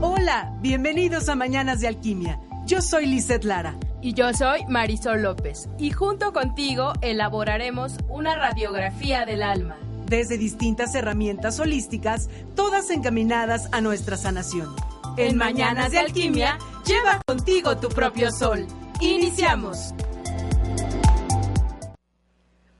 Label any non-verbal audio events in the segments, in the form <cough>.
Hola, bienvenidos a Mañanas de Alquimia. Yo soy Lizeth Lara. Y yo soy Marisol López. Y junto contigo elaboraremos una radiografía del alma. Desde distintas herramientas holísticas, todas encaminadas a nuestra sanación. En Mañanas de Alquimia, lleva contigo tu propio sol. Iniciamos.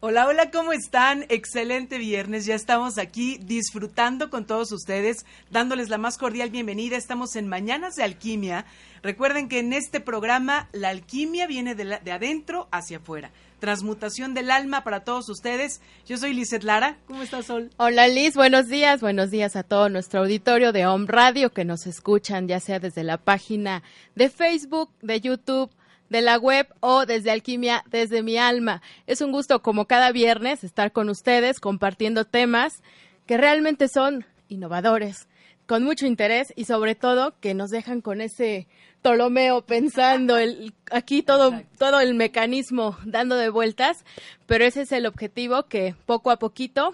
Hola, hola, ¿cómo están? Excelente viernes, ya estamos aquí disfrutando con todos ustedes, dándoles la más cordial bienvenida. Estamos en Mañanas de Alquimia. Recuerden que en este programa la alquimia viene de, de adentro hacia afuera. Transmutación del alma para todos ustedes. Yo soy Lizeth Lara. ¿Cómo estás, Sol? Hola, Liz. Buenos días. Buenos días a todo nuestro auditorio de Home Radio que nos escuchan, ya sea desde la página de Facebook, de YouTube de la web o desde Alquimia desde mi alma. Es un gusto como cada viernes estar con ustedes compartiendo temas que realmente son innovadores, con mucho interés y sobre todo que nos dejan con ese Ptolomeo pensando el, aquí todo, todo el mecanismo dando de vueltas, pero ese es el objetivo que poco a poquito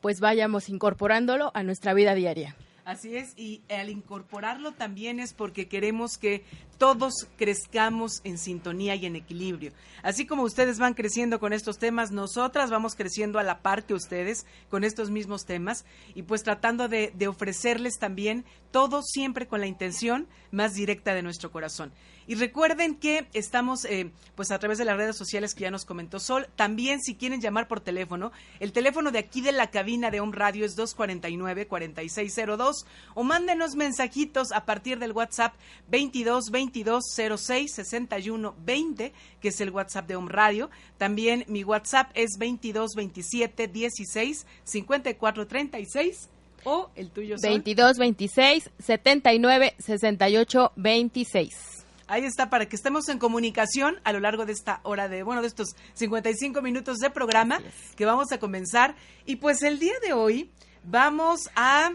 pues vayamos incorporándolo a nuestra vida diaria. Así es, y al incorporarlo también es porque queremos que todos crezcamos en sintonía y en equilibrio. Así como ustedes van creciendo con estos temas, nosotras vamos creciendo a la par que ustedes con estos mismos temas y pues tratando de, de ofrecerles también todo siempre con la intención más directa de nuestro corazón. Y recuerden que estamos eh, pues a través de las redes sociales que ya nos comentó Sol. También si quieren llamar por teléfono, el teléfono de aquí de la cabina de Home Radio es 249-4602 o mándenos mensajitos a partir del WhatsApp 22 22 06 61 20, que es el WhatsApp de Home Radio. También mi WhatsApp es 22 27 16 54 36 o el tuyo Sol. 22 26 79 68 26. Ahí está, para que estemos en comunicación a lo largo de esta hora de, bueno, de estos 55 minutos de programa que vamos a comenzar. Y pues el día de hoy vamos a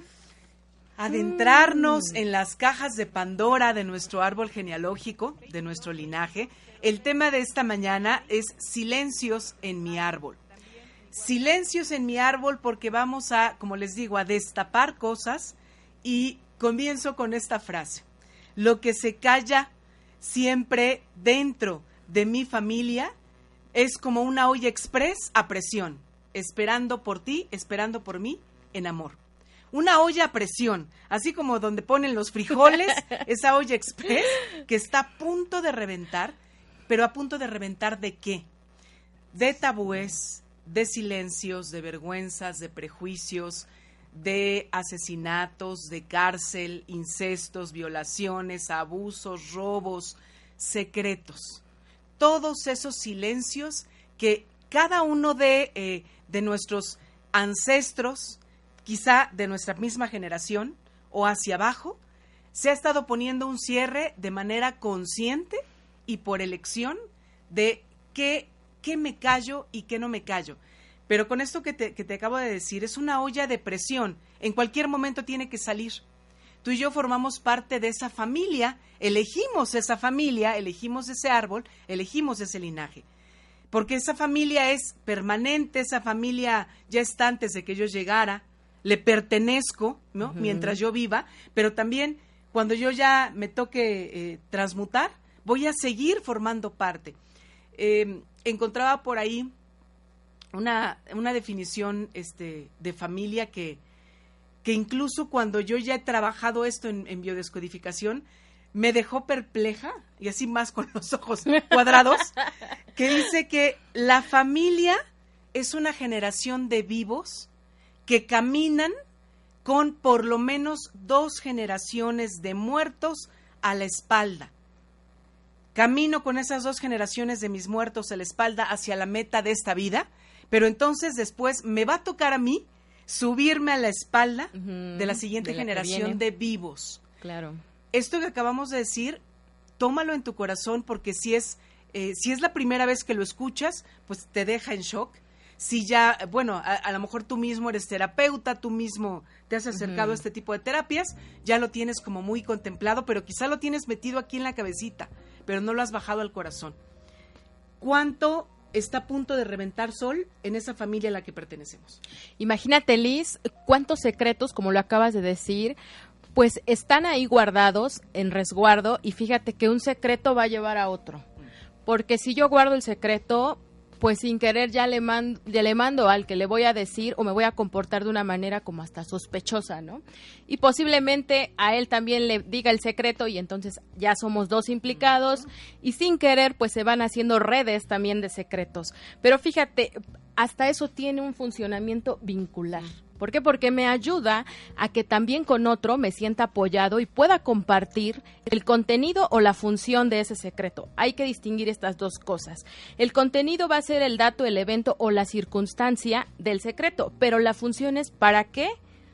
adentrarnos mm. en las cajas de Pandora de nuestro árbol genealógico, de nuestro linaje. El tema de esta mañana es silencios en mi árbol. Silencios en mi árbol porque vamos a, como les digo, a destapar cosas y comienzo con esta frase. Lo que se calla siempre dentro de mi familia es como una olla express a presión, esperando por ti, esperando por mí en amor. Una olla a presión, así como donde ponen los frijoles, <laughs> esa olla express que está a punto de reventar, pero a punto de reventar de qué? De tabúes, de silencios, de vergüenzas, de prejuicios, de asesinatos, de cárcel, incestos, violaciones, abusos, robos, secretos. Todos esos silencios que cada uno de, eh, de nuestros ancestros, quizá de nuestra misma generación o hacia abajo, se ha estado poniendo un cierre de manera consciente y por elección de qué, qué me callo y qué no me callo. Pero con esto que te, que te acabo de decir, es una olla de presión. En cualquier momento tiene que salir. Tú y yo formamos parte de esa familia, elegimos esa familia, elegimos ese árbol, elegimos ese linaje. Porque esa familia es permanente, esa familia ya está antes de que yo llegara, le pertenezco, ¿no? Mientras yo viva, pero también cuando yo ya me toque eh, transmutar, voy a seguir formando parte. Em, encontraba por ahí una, una definición este, de familia que, que incluso cuando yo ya he trabajado esto en, biodescodificación, me dejó perpleja, y así más con los ojos <laughs> cuadrados, que dice que la familia es una generación de vivos que caminan con por lo menos dos generaciones de muertos a la espalda. Camino con esas dos generaciones de mis muertos a la espalda hacia la meta de esta vida Pero entonces después me va a tocar a mí subirme a la espalda de la siguiente de la que generación de vivos. Claro. Esto que acabamos de decir, tómalo en tu corazón porque si es, eh, si es la primera vez que lo escuchas, pues te deja en shock. Si ya, bueno, a, a lo mejor tú mismo eres terapeuta, tú mismo te has acercado a este tipo de terapias, ya lo tienes como muy contemplado, pero quizá lo tienes metido aquí en la cabecita, pero no lo has bajado al corazón. ¿Cuánto está a punto de reventar sol en esa familia a la que pertenecemos? Imagínate, Liz, cuántos secretos, como lo acabas de decir, pues están ahí guardados en resguardo y fíjate que un secreto va a llevar a otro. Porque si yo guardo el secreto, pues sin querer ya le, mando, ya le mando al que le voy a decir o me voy a comportar de una manera como hasta sospechosa, ¿no? Y posiblemente a él también le diga el secreto y entonces ya somos dos implicados y sin querer pues se van haciendo redes también de secretos. Pero fíjate, hasta eso tiene un funcionamiento vincular. ¿Por qué? Porque me ayuda a que también con otro me sienta apoyado y pueda compartir el contenido o la función de ese secreto. Hay que distinguir estas dos cosas. El contenido va a ser el dato, el evento o la circunstancia del secreto, pero la función es para qué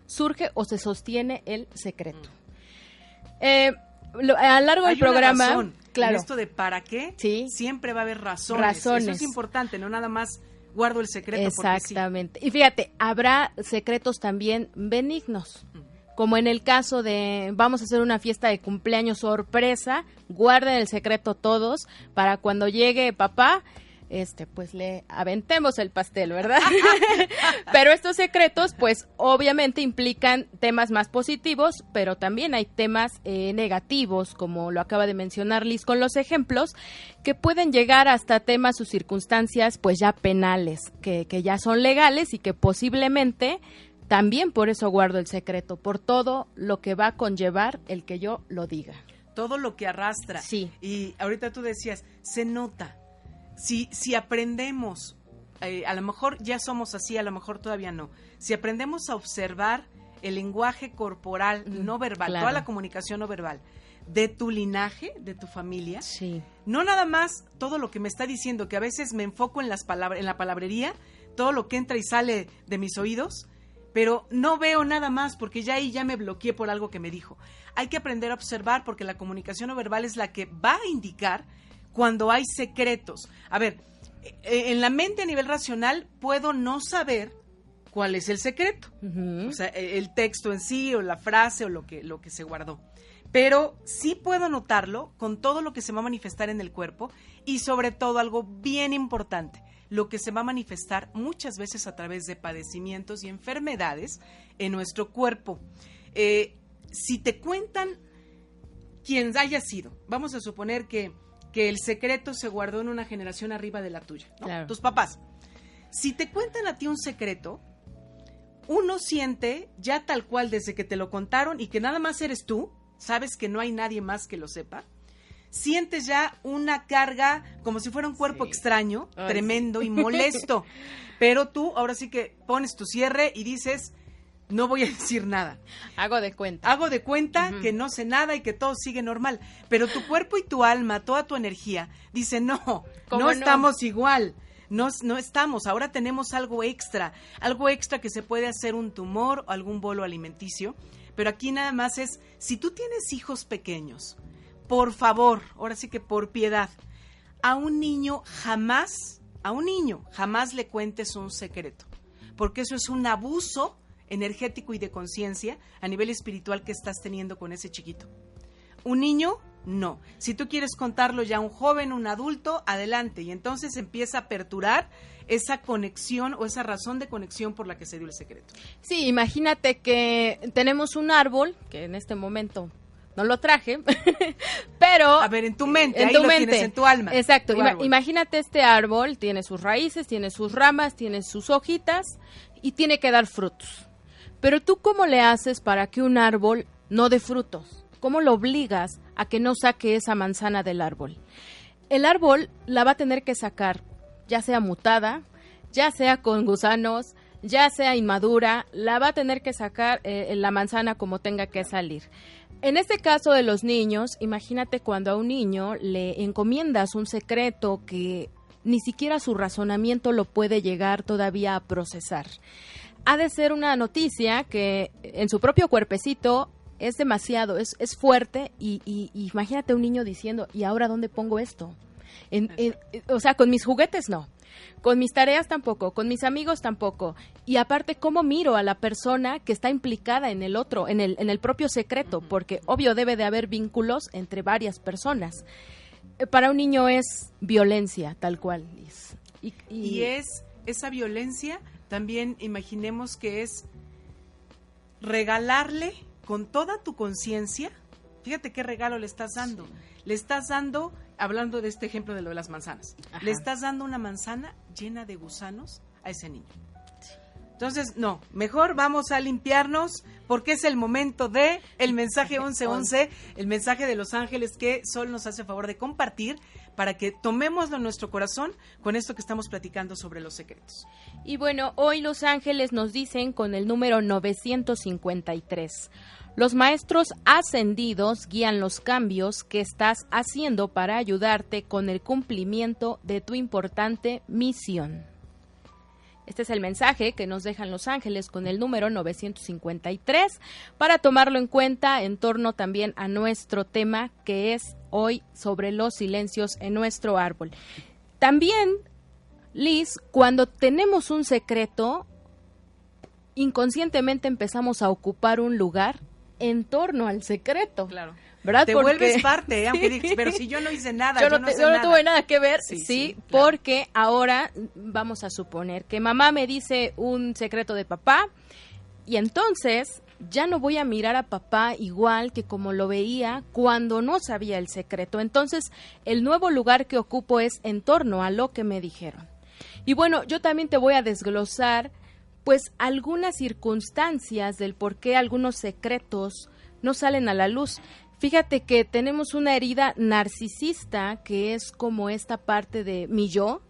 surge o se sostiene el secreto. Eh, lo- a lo largo Hay del programa, razón. claro, En esto de para qué, Sí. siempre va a haber razones. Razones. Eso es importante, no nada más guardo el secreto. Exactamente. Y fíjate, habrá secretos también benignos. Como en el caso de vamos a hacer una fiesta de cumpleaños sorpresa, guarden el secreto todos para cuando llegue papá, este pues le aventemos el pastel, ¿verdad? <laughs> pero estos secretos pues obviamente implican temas más positivos, pero también hay temas eh, negativos, como lo acaba de mencionar Liz con los ejemplos, que pueden llegar hasta temas o circunstancias pues ya penales, que, que ya son legales y que posiblemente también por eso guardo el secreto, por todo lo que va a conllevar el que yo lo diga. Todo lo que arrastra. Sí. Y ahorita tú decías, se nota. Si, si aprendemos, eh, a lo mejor ya somos así, a lo mejor todavía no. Si aprendemos a observar el lenguaje corporal no verbal, claro. toda la comunicación no verbal de tu linaje, de tu familia, Sí. no nada más todo lo que me está diciendo, que a veces me enfoco en las palabras, en la palabrería, todo lo que entra y sale de mis oídos, pero no veo nada más porque ya ahí ya me bloqueé por algo que me dijo. Hay que aprender a observar porque la comunicación no verbal es la que va a indicar cuando hay secretos. A ver, eh, en la mente a nivel racional puedo no saber cuál es el secreto. O sea, e- el texto en sí o la frase o lo que, lo que se guardó. Pero sí puedo notarlo con todo lo que se va a manifestar en el cuerpo y sobre todo algo bien importante, lo que se va a manifestar muchas veces a través de padecimientos y enfermedades en nuestro cuerpo. Eh, si te cuentan quien haya sido, vamos a suponer que, que el secreto se guardó en una generación arriba de la tuya, ¿no? Claro. tus papás. Si te cuentan a ti un secreto, uno siente ya tal cual desde que te lo contaron y que nada más eres tú, sabes que no hay nadie más que lo sepa, sientes ya una carga como si fuera un cuerpo Sí. extraño, Ay, tremendo y molesto. <laughs> Pero tú ahora sí que pones tu cierre y dices, no voy a <laughs> decir nada. Hago de cuenta. Hago de cuenta que no sé nada y que todo sigue normal. Pero tu cuerpo y tu alma, toda tu energía, dice, no, ¿Cómo no no? estamos igual. No, no estamos, ahora tenemos algo extra, algo extra que se puede hacer un tumor o algún bolo alimenticio, pero aquí nada más es, si tú tienes hijos pequeños, por favor, ahora sí que por piedad, a un niño jamás, a un niño jamás le cuentes un secreto, porque eso es un abuso energético y de conciencia a nivel espiritual que estás teniendo con ese chiquito. Un niño, no. Si tú quieres contarlo ya a un joven, un adulto, adelante. Y entonces empieza a aperturar esa conexión o esa razón de conexión por la que se dio el secreto. Sí, imagínate que tenemos un árbol, que en este momento no lo traje, <laughs> pero... A ver, en tu mente, en ahí tu lo mente. tienes en tu alma. Exacto. tu Ima- árbol. imagínate este árbol, tiene sus raíces, tiene sus ramas, tiene sus hojitas y tiene que dar frutos. Pero tú cómo le haces para que un árbol no dé frutos? ¿Cómo lo obligas a que no saque esa manzana del árbol? El árbol la va a tener que sacar, ya sea mutada, ya sea con gusanos, ya sea inmadura, la va a tener que sacar eh, la manzana como tenga que salir. En este caso de los niños, imagínate cuando a un niño le encomiendas un secreto que ni siquiera su razonamiento lo puede llegar todavía a procesar. Ha de ser una noticia que en su propio cuerpecito es demasiado, es, es fuerte y, y, imagínate un niño diciendo, ¿y ahora dónde pongo esto? o sea, con mis juguetes no, con mis tareas tampoco, con mis amigos tampoco. Y aparte, ¿cómo miro a la persona que está implicada en el otro, en el, en el propio secreto? Porque obvio debe de haber vínculos entre varias personas. Eh, para un niño es violencia, tal cual. Y, y es esa violencia, también imaginemos que es regalarle con toda tu conciencia, fíjate qué regalo le estás dando. Le estás dando, hablando de este ejemplo de lo de las manzanas, le estás dando una manzana llena de gusanos a ese niño. Entonces, no, mejor vamos a limpiarnos porque es el momento de el mensaje <laughs> 1111, el mensaje de los ángeles que Sol nos hace favor de compartir para que tomémoslo en nuestro corazón con esto que estamos platicando sobre los secretos. Y bueno, hoy los ángeles nos dicen con el número 953. Los maestros ascendidos guían los cambios que estás haciendo para ayudarte con el cumplimiento de tu importante misión. Este es el mensaje que nos dejan los ángeles con el número 953 para tomarlo en cuenta en torno también a nuestro tema que es hoy sobre los silencios en nuestro árbol. También, Liz, cuando tenemos un secreto, inconscientemente empezamos a ocupar un lugar en torno al secreto. Claro. ¿verdad? Te vuelves <laughs> parte, ¿eh? pero si yo no hice nada, yo, no, tuve nada que ver, sí, porque ahora vamos a suponer que mamá me dice un secreto de papá y entonces ya no voy a mirar a papá igual que como lo veía cuando no sabía el secreto. Entonces, el nuevo lugar que ocupo es en torno a lo que me dijeron. Y bueno, yo también te voy a desglosar pues algunas circunstancias del por qué algunos secretos no salen a la luz. Fíjate que tenemos una herida narcisista que es como esta parte de mi yo.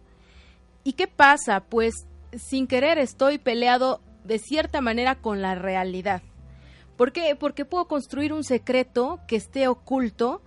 ¿Y qué pasa? Pues sin querer estoy peleado de cierta manera con la realidad. ¿Por qué? Porque puedo construir un secreto que esté oculto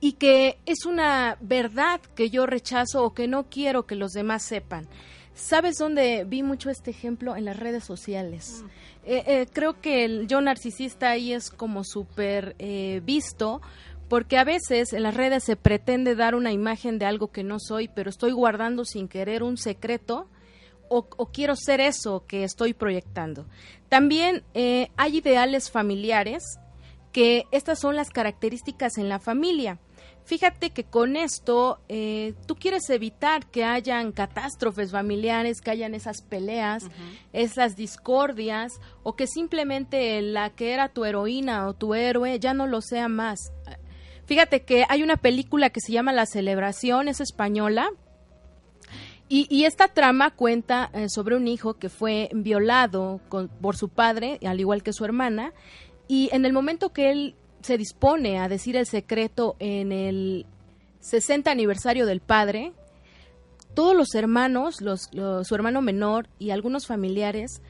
y que es una verdad que yo rechazo o que no quiero que los demás sepan. ¿Sabes dónde vi mucho este ejemplo? En las redes sociales. Mm. Eh, eh, creo que el yo narcisista ahí es como súper eh, visto, porque a veces en las redes se pretende dar una imagen de algo que no soy, pero estoy guardando sin querer un secreto o, o quiero ser eso que estoy proyectando. También hay ideales familiares que estas son las características en la familia. Fíjate que con esto eh, tú quieres evitar que hayan catástrofes familiares, que hayan esas peleas, esas discordias, o que simplemente la que era tu heroína o tu héroe ya no lo sea más. Fíjate que hay una película que se llama La Celebración, es española, y, esta trama cuenta eh, sobre un hijo que fue violado por su padre, al igual que su hermana, y en el momento que él se dispone a decir el secreto en el 60 aniversario del padre, todos los hermanos, los, su hermano menor y algunos familiares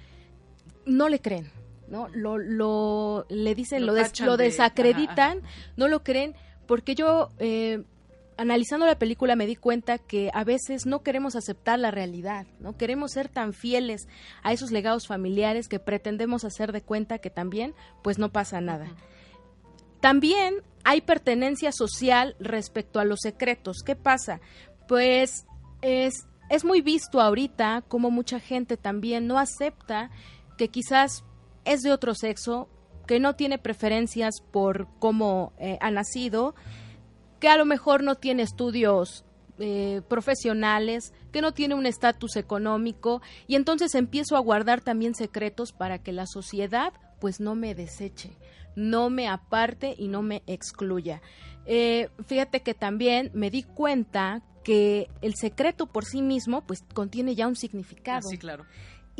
no le creen, ¿no? Lo, lo le dicen, lo, lo, desacreditan, no lo creen, porque yo, eh, analizando la película, me di cuenta que a veces no queremos aceptar la realidad, ¿no? Queremos ser tan fieles a esos legados familiares que pretendemos hacer de cuenta que también, pues no pasa nada. También hay pertenencia social respecto a los secretos. ¿Qué pasa? Pues es, es muy visto ahorita como mucha gente también no acepta que quizás es de otro sexo, que no tiene preferencias por cómo eh, ha nacido, que a lo mejor no tiene estudios eh, profesionales, que no tiene un estatus económico y entonces empiezo a guardar también secretos para que la sociedad pues no me deseche no me aparte y no me excluya. Eh, fíjate que también me di cuenta que el secreto por sí mismo pues contiene ya un significado. Sí, claro.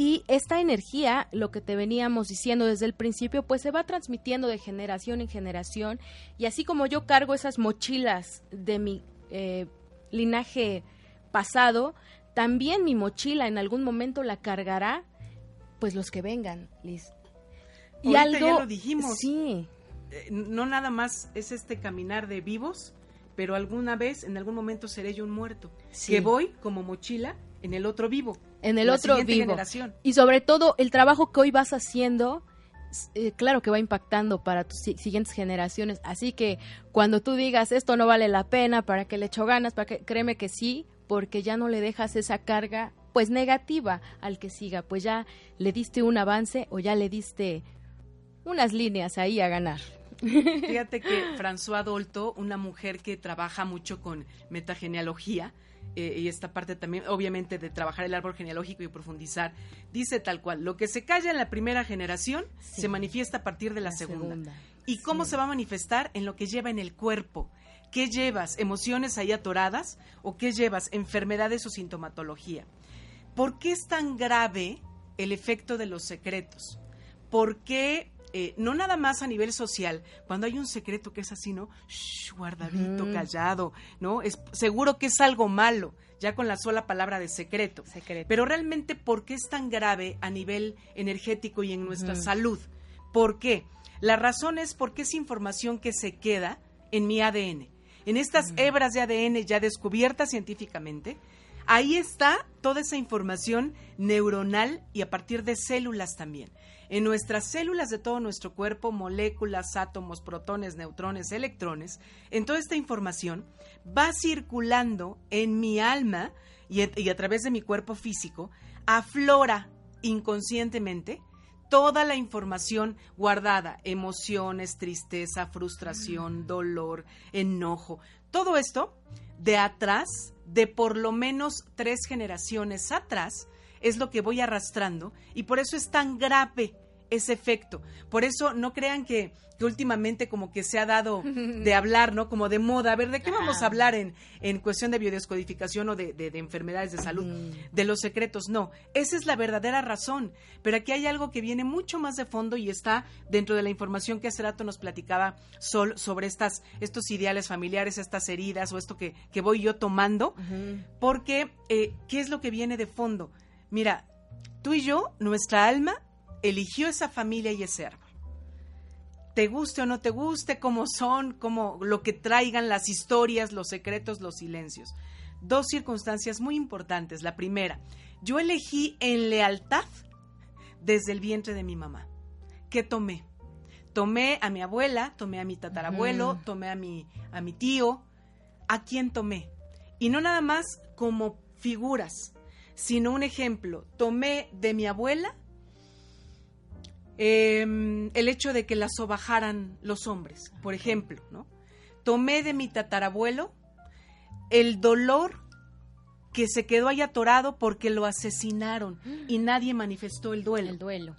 Y esta energía, lo que te veníamos diciendo desde el principio, pues se va transmitiendo de generación en generación. Y así como yo cargo esas mochilas de mi eh, linaje pasado, también mi mochila en algún momento la cargará, pues los que vengan, Liz. Y algo, ya lo dijimos. Sí. Eh, no nada más es este caminar de vivos, pero alguna vez, en algún momento seré yo un muerto, que voy como mochila en el otro vivo. En el otro vivo. Y sobre todo el trabajo que hoy vas haciendo, eh, claro que va impactando para tus siguientes generaciones. Así que cuando tú digas esto no vale la pena, para que le echo ganas, para que créeme que sí, porque ya no le dejas esa carga pues negativa al que siga, pues ya le diste un avance o ya le diste unas líneas ahí a ganar. <laughs> Fíjate que François Dolto, una mujer que trabaja mucho con metagenealogía, eh, y esta parte también, obviamente, de trabajar el árbol genealógico y profundizar, dice tal cual, lo que se calla en la primera generación se manifiesta a partir de la, segunda. ¿Y cómo se va a manifestar? En lo que lleva en el cuerpo. ¿Qué llevas? ¿Emociones ahí atoradas? ¿O qué llevas? ¿Enfermedades o sintomatología? ¿Por qué es tan grave el efecto de los secretos? ¿Por qué eh, no nada más a nivel social, cuando hay un secreto que es así, ¿no? guardadito, callado, ¿no? Es seguro que es algo malo, ya con la sola palabra de secreto. Pero realmente, ¿por qué es tan grave a nivel energético y en nuestra salud? ¿Por qué? La razón es porque es información que se queda en mi ADN. En estas hebras de ADN ya descubiertas científicamente, ahí está toda esa información neuronal y a partir de células también en nuestras células de todo nuestro cuerpo, moléculas, átomos, protones, neutrones, electrones, en toda esta información va circulando en mi alma y, a través de mi cuerpo físico, aflora inconscientemente toda la información guardada, emociones, tristeza, frustración, mm. dolor, enojo, todo esto de atrás, de por lo menos tres generaciones atrás, es lo que voy arrastrando y por eso es tan grave ese efecto. Por eso no crean que, que últimamente como que se ha dado <laughs> de hablar, ¿no? Como de moda. A ver, ¿de qué vamos a hablar en, en cuestión de biodescodificación o de, de, enfermedades de salud? De los secretos. No, esa es la verdadera razón. Pero aquí hay algo que viene mucho más de fondo y está dentro de la información que hace rato nos platicaba Sol sobre estas, estos ideales familiares, estas heridas o esto que, que voy yo tomando. Porque, eh, ¿qué es lo que viene de fondo? Mira, tú y yo, nuestra alma eligió esa familia y ese árbol. Te guste o no te guste, cómo son, cómo lo que traigan las historias, los secretos, los silencios. Dos circunstancias muy importantes. La primera, yo elegí en lealtad desde el vientre de mi mamá. ¿Qué tomé? Tomé a mi abuela, tomé a mi tatarabuelo, tomé a mi, a mi tío. ¿A quién tomé? Y no nada más como figuras, sino un ejemplo. Tomé de mi abuela em, el hecho de que la sobajaran los hombres, por ejemplo, ¿no? Tomé de mi tatarabuelo el dolor que se quedó ahí atorado porque lo asesinaron y nadie manifestó el duelo. El duelo.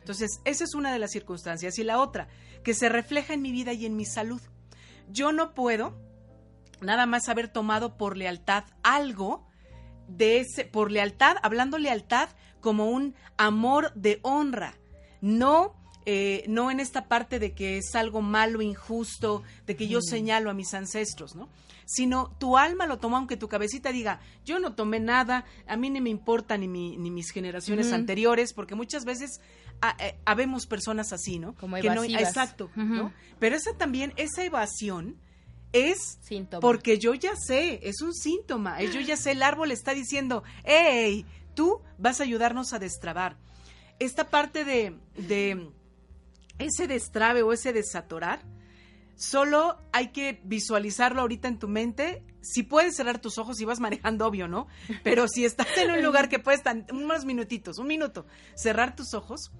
Entonces, esa es una de las circunstancias. Y la otra, que se refleja en mi vida y en mi salud. Yo no puedo nada más haber tomado por lealtad algo de ese, por lealtad, hablando lealtad como un amor de honra, no, eh, no en esta parte de que es algo malo, injusto, de que yo señalo a mis ancestros, ¿no? Sino tu alma lo tomó, aunque tu cabecita diga, yo no tomé nada, a mí ni me importa ni, mi, ni mis generaciones anteriores, porque muchas veces eh, habemos personas así, ¿no? Como que no, exacto, ¿no? Pero esa también, esa evasión, es porque yo ya sé, es un síntoma, yo ya sé, el árbol está diciendo, hey, tú vas a ayudarnos a destrabar. Esta parte de, de ese destrabe o ese desatorar, solo hay que visualizarlo ahorita en tu mente. Si puedes cerrar tus ojos y vas manejando, obvio, ¿no? Pero si estás en un lugar que puedes, unos minutitos, un minuto, cerrar tus ojos,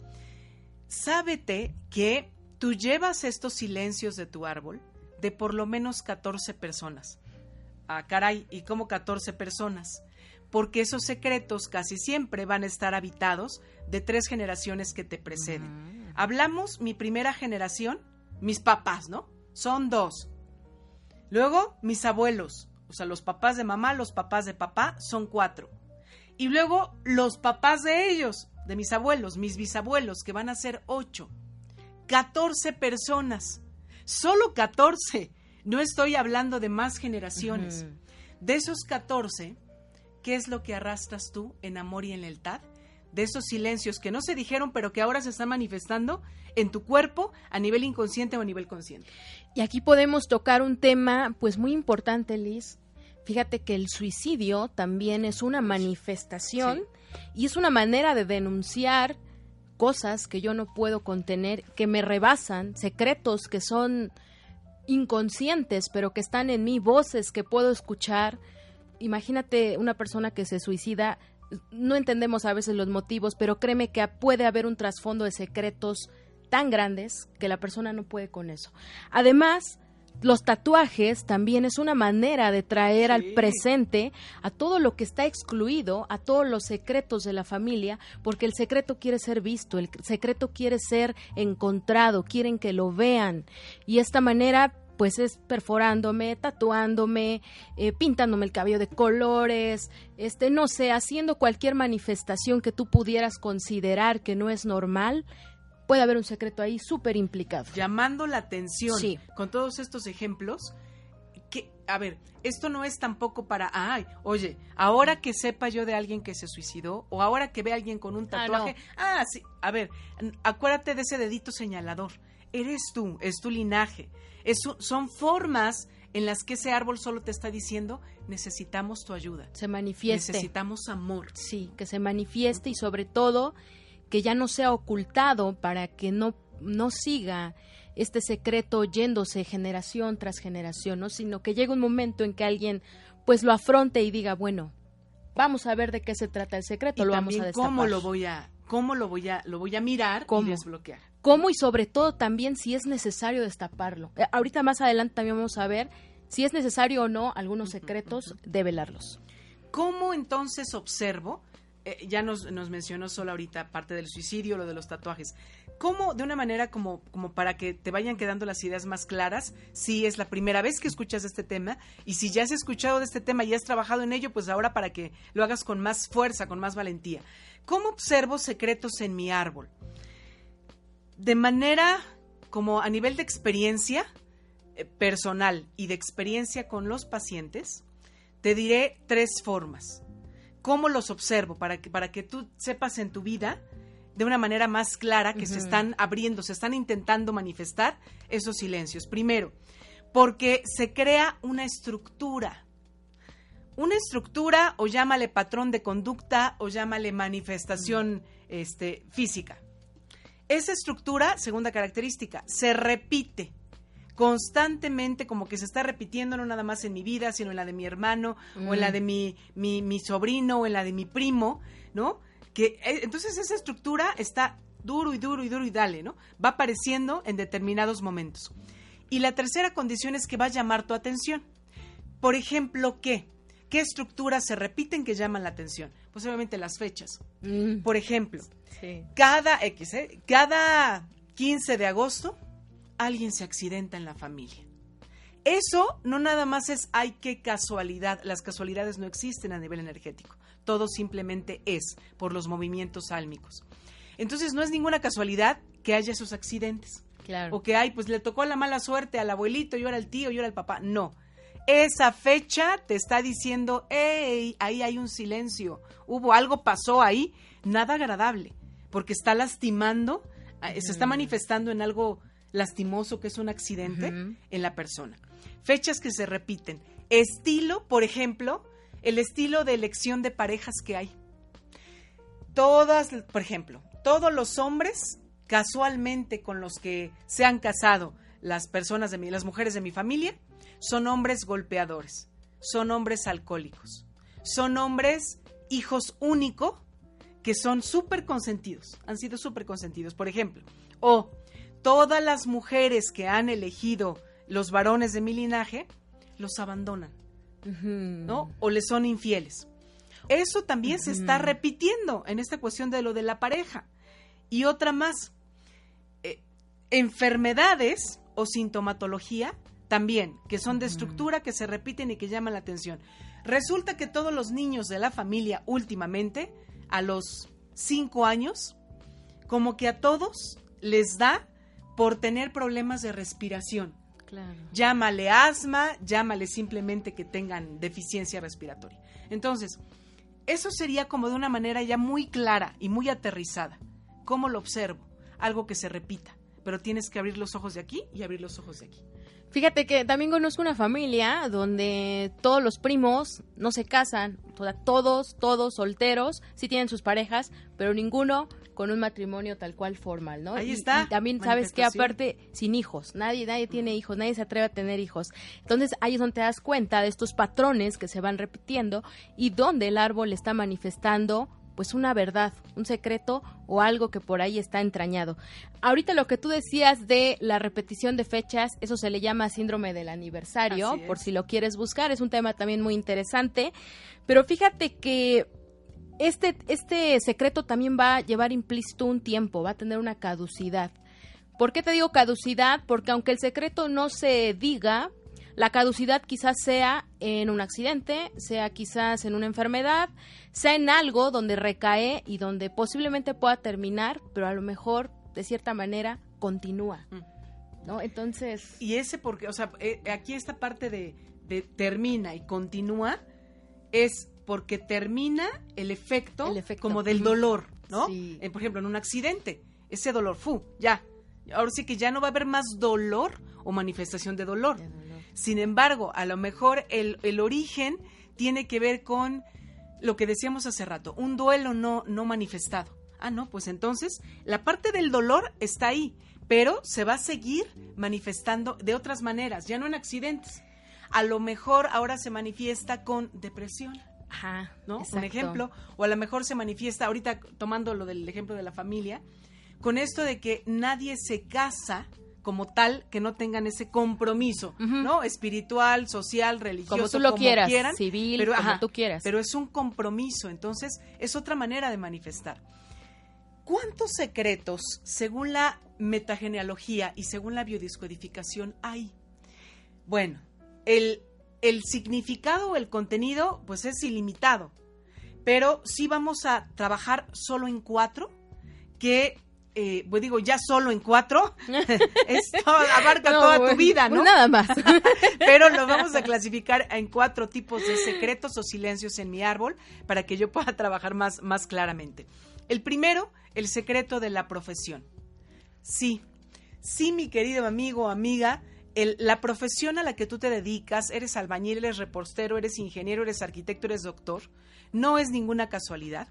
sábete que tú llevas estos silencios de tu árbol de por lo menos 14 personas. Ah, caray, ¿y cómo 14 personas? Porque esos secretos casi siempre van a estar habitados de tres generaciones que te preceden. Hablamos mi primera generación, mis papás, ¿no? Son dos. Luego, mis abuelos, o sea, los papás de mamá, los papás de papá, son cuatro. Y luego, los papás de ellos, de mis abuelos, mis bisabuelos, que van a ser ocho. 14 personas Solo 14. No estoy hablando de más generaciones. De esos 14, ¿qué es lo que arrastras tú en amor y en lealtad? de esos silencios que no se dijeron, pero que ahora se están manifestando en tu cuerpo a nivel inconsciente o a nivel consciente. Y aquí podemos tocar un tema pues muy importante, Liz. Fíjate que el suicidio también es una manifestación y es una manera de denunciar cosas que yo no puedo contener, que me rebasan, secretos que son inconscientes, pero que están en mí, voces que puedo escuchar. Imagínate una persona que se suicida, no entendemos a veces los motivos, pero créeme que puede haber un trasfondo de secretos tan grandes que la persona no puede con eso. Además, los tatuajes también es una manera de traer al presente a todo lo que está excluido, a todos los secretos de la familia, porque el secreto quiere ser visto, el secreto quiere ser encontrado, quieren que lo vean. Y esta manera pues es perforándome, tatuándome, eh, pintándome el cabello de colores, este, no sé, haciendo cualquier manifestación que tú pudieras considerar que no es normal, puede haber un secreto ahí súper implicado. Llamando la atención con todos estos ejemplos, que, a ver, esto no es tampoco para, ay, oye, ahora que sepa yo de alguien que se suicidó o ahora que ve a alguien con un ah, tatuaje, ah, sí, a ver, acuérdate de ese dedito señalador. Eres tú, es tu linaje. son formas en las que ese árbol solo te está diciendo, necesitamos tu ayuda. Se manifieste. Necesitamos amor. Sí, que se manifieste y sobre todo que ya no sea ocultado para que no, no siga este secreto yéndose generación tras generación, ¿no? sino que llegue un momento en que alguien pues lo afronte y diga, bueno, vamos a ver de qué se trata el secreto, lo vamos a destapar. cómo lo voy a cómo lo voy a lo voy a mirar y desbloquear. Cómo y sobre todo también si es necesario destaparlo. Eh, ahorita más adelante también vamos a ver si es necesario o no algunos secretos develarlos. ¿Cómo entonces observo eh, ya nos, nos, mencionó solo ahorita parte del suicidio, lo de los tatuajes. ¿Cómo, de una manera como, como para que te vayan quedando las ideas más claras, si es la primera vez que escuchas este tema y si ya has escuchado de este tema y has trabajado en ello, pues ahora para que lo hagas con más fuerza, con más valentía. ¿Cómo observo secretos en mi árbol? De manera como a nivel de experiencia eh, personal y de experiencia con los pacientes, te diré tres formas cómo los observo para que, para que tú sepas en tu vida de una manera más clara que se están abriendo, se están intentando manifestar esos silencios. Primero, porque se crea una estructura. Una estructura o llámale patrón de conducta o llámale manifestación este, física. Esa estructura, segunda característica, se repite constantemente como que se está repitiendo no nada más en mi vida, sino en la de mi hermano o en la mm. de mi, mi, mi, sobrino o en la de mi primo, ¿no? Que eh, entonces esa estructura está duro y duro y duro y dale, ¿no? Va apareciendo en determinados momentos. Y la tercera condición es que va a llamar tu atención. Por ejemplo, ¿qué? ¿Qué estructuras se repiten que llaman la atención? Pues obviamente las fechas. Mm. Por ejemplo, cada X, ¿eh? cada 15 de agosto alguien se accidenta en la familia. Eso no nada más es, ay, qué casualidad. Las casualidades no existen a nivel energético. Todo simplemente es por los movimientos álmicos. Entonces no es ninguna casualidad que haya esos accidentes. Claro. O que, ay, pues le tocó la mala suerte al abuelito, yo era el tío, yo era el papá. No. Esa fecha te está diciendo, hey, ahí hay un silencio. Hubo algo, pasó ahí, nada agradable. Porque está lastimando, eh, se está manifestando en algo lastimoso que es un accidente en la persona. Fechas que se repiten. Estilo, por ejemplo, el estilo de elección de parejas que hay. Todas, por ejemplo, todos los hombres casualmente con los que se han casado las personas de mi, las mujeres de mi familia, son hombres golpeadores, son hombres alcohólicos, son hombres hijos único que son súper consentidos, han sido súper consentidos, por ejemplo, o todas las mujeres que han elegido los varones de mi linaje los abandonan, ¿no? O les son infieles. Eso también se está repitiendo en esta cuestión de lo de la pareja. Y otra más, eh, enfermedades o sintomatología también, que son de estructura, que se repiten y que llaman la atención. Resulta que todos los niños de la familia últimamente, a los cinco años, como que a todos les da por tener problemas de respiración. Llámale asma, llámale simplemente que tengan deficiencia respiratoria. Entonces, eso sería como de una manera ya muy clara y muy aterrizada. ¿Cómo lo observo? Algo que se repita, pero tienes que abrir los ojos de aquí y abrir los ojos de aquí. Fíjate que también conozco una familia donde todos los primos no se casan, todos, todos solteros, sí tienen sus parejas, pero ninguno con un matrimonio tal cual formal, ¿no? Ahí está. Y, también sabes que aparte sin hijos, nadie nadie tiene hijos, nadie se atreve a tener hijos. Entonces ahí es donde te das cuenta de estos patrones que se van repitiendo y donde el árbol está manifestando pues una verdad, un secreto o algo que por ahí está entrañado. Ahorita lo que tú decías de la repetición de fechas, eso se le llama síndrome del aniversario, por si lo quieres buscar, es un tema también muy interesante, pero fíjate que este, este secreto también va a llevar implícito un tiempo, va a tener una caducidad. ¿Por qué te digo caducidad? Porque aunque el secreto no se diga, la caducidad quizás sea en un accidente, sea quizás en una enfermedad, sea en algo donde recae y donde posiblemente pueda terminar, pero a lo mejor de cierta manera continúa. Mm. ¿No? Entonces. Y ese porque, o sea, eh, aquí esta parte de, termina y continúa es porque termina el efecto, como del dolor, ¿no? Eh, por ejemplo, en un accidente, ese dolor, fu, ya. Ahora sí que ya no va a haber más dolor o manifestación de dolor. Sin embargo, a lo mejor el, el, origen tiene que ver con lo que decíamos hace rato, un duelo no, no manifestado. Ah, no, pues entonces la parte del dolor está ahí, pero se va a seguir manifestando de otras maneras, ya no en accidentes. A lo mejor ahora se manifiesta con depresión. Ajá, ¿no? Un ejemplo. O a lo mejor se manifiesta, ahorita tomando lo del ejemplo de la familia, con esto de que nadie se casa como tal que no tengan ese compromiso, ¿no? Espiritual, social, religioso, como tú lo quieras, civil, pero, como tú quieras. Pero es un compromiso, entonces es otra manera de manifestar. ¿Cuántos secretos, según la metagenealogía y según la biodiscodificación, hay? Bueno, el, el significado o el contenido, pues es ilimitado, pero sí vamos a trabajar solo en cuatro que eh, pues digo, ya solo en cuatro, <laughs> esto abarca toda tu vida, ¿no? Nada más. <laughs> Pero lo vamos a clasificar en cuatro tipos de secretos o silencios en mi árbol para que yo pueda trabajar más, más claramente. El primero, el secreto de la profesión. Sí, sí, mi querido amigo o amiga, la profesión a la que tú te dedicas, eres albañil, eres repostero, eres ingeniero, eres arquitecto, eres doctor, no es ninguna casualidad,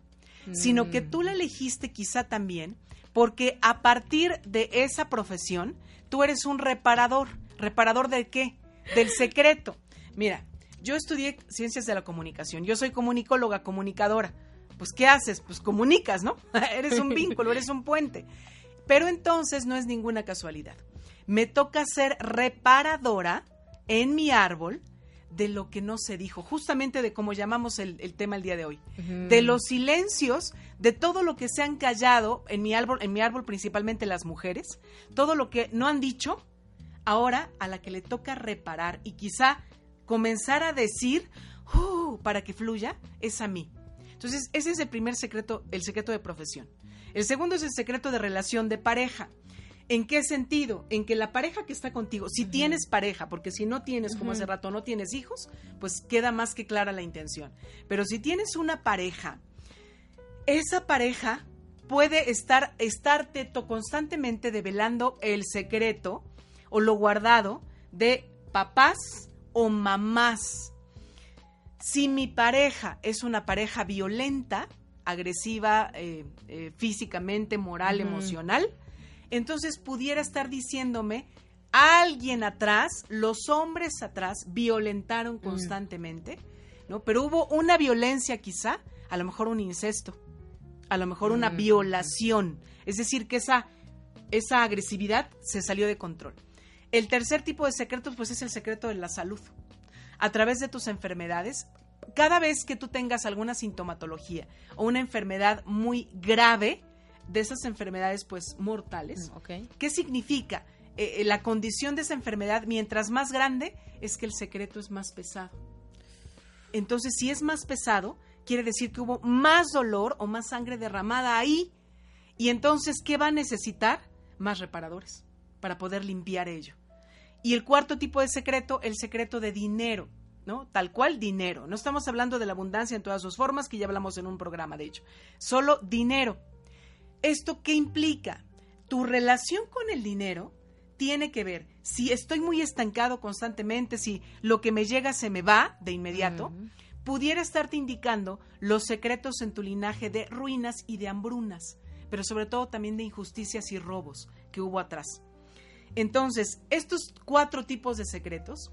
sino que mm. tú la elegiste quizá también porque a partir de esa profesión, tú eres un reparador. ¿Reparador de qué? Del secreto. Mira, yo estudié ciencias de la comunicación, yo soy comunicóloga, comunicadora. Pues, ¿qué haces? Pues comunicas, ¿no? <laughs> eres un <laughs> vínculo, eres un puente. Pero entonces no es ninguna casualidad. Me toca ser reparadora en mi árbol de lo que no se dijo, justamente de cómo llamamos el, tema el día de hoy, de los silencios, de todo lo que se han callado en mi árbol, en mi árbol principalmente las mujeres, todo lo que no han dicho, ahora a la que le toca reparar y quizá comenzar a decir uh, para que fluya, es a mí. Entonces, ese es el primer secreto, el secreto de profesión. El segundo es el secreto de relación de pareja. ¿En qué sentido? En que la pareja que está contigo, si tienes pareja, porque si no tienes, como hace rato, no tienes hijos, pues queda más que clara la intención. Pero si tienes una pareja, esa pareja puede estar, estarte constantemente develando el secreto o lo guardado de papás o mamás. Si mi pareja es una pareja violenta, agresiva eh, eh, físicamente, moral, emocional, entonces pudiera estar diciéndome, alguien atrás, los hombres atrás, violentaron mm. constantemente, ¿no? Pero hubo una violencia quizá, a lo mejor un incesto, a lo mejor una mm. violación, es decir, que esa, esa agresividad se salió de control. El tercer tipo de secretos, pues es el secreto de la salud. A través de tus enfermedades, cada vez que tú tengas alguna sintomatología o una enfermedad muy grave, de esas enfermedades pues mortales. Mm, ¿Qué significa? Eh, eh, la condición de esa enfermedad, mientras más grande, es que el secreto es más pesado. Entonces, si es más pesado, quiere decir que hubo más dolor o más sangre derramada ahí. Y entonces, ¿qué va a necesitar? Más reparadores para poder limpiar ello. Y el cuarto tipo de secreto, el secreto de dinero. ¿no? Tal cual dinero. No estamos hablando de la abundancia en todas sus formas, que ya hablamos en un programa, de hecho. Solo dinero. ¿Esto qué implica? Tu relación con el dinero tiene que ver si estoy muy estancado constantemente, si lo que me llega se me va de inmediato, pudiera estarte indicando los secretos en tu linaje de ruinas y de hambrunas, pero sobre todo también de injusticias y robos que hubo atrás. Entonces, estos cuatro tipos de secretos,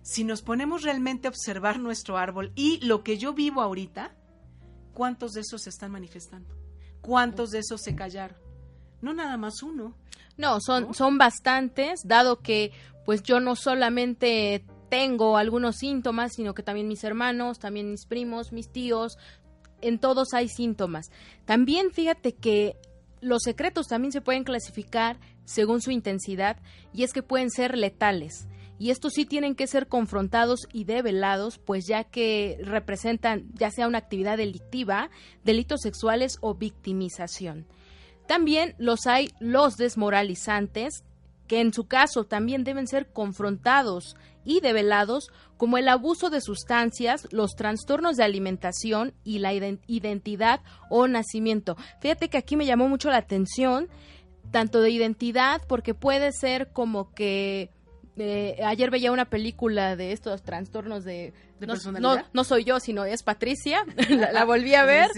si nos ponemos realmente a observar nuestro árbol y lo que yo vivo ahorita, ¿cuántos de esos se están manifestando? ¿Cuántos de esos se callaron? No nada más uno. No, son, son bastantes, dado que pues yo no solamente tengo algunos síntomas, sino que también mis hermanos, también mis primos, mis tíos, en todos hay síntomas. También fíjate que los secretos también se pueden clasificar según su intensidad y es que pueden ser letales. Y estos sí tienen que ser confrontados y develados, pues ya que representan ya sea una actividad delictiva, delitos sexuales o victimización. También los hay los desmoralizantes, que en su caso también deben ser confrontados y develados, como el abuso de sustancias, los trastornos de alimentación y la identidad o nacimiento. Fíjate que aquí me llamó mucho la atención, tanto de identidad, porque puede ser como que eh, ayer veía una película de estos trastornos de, no, no, soy yo sino es Patricia <laughs> la, volví a ver.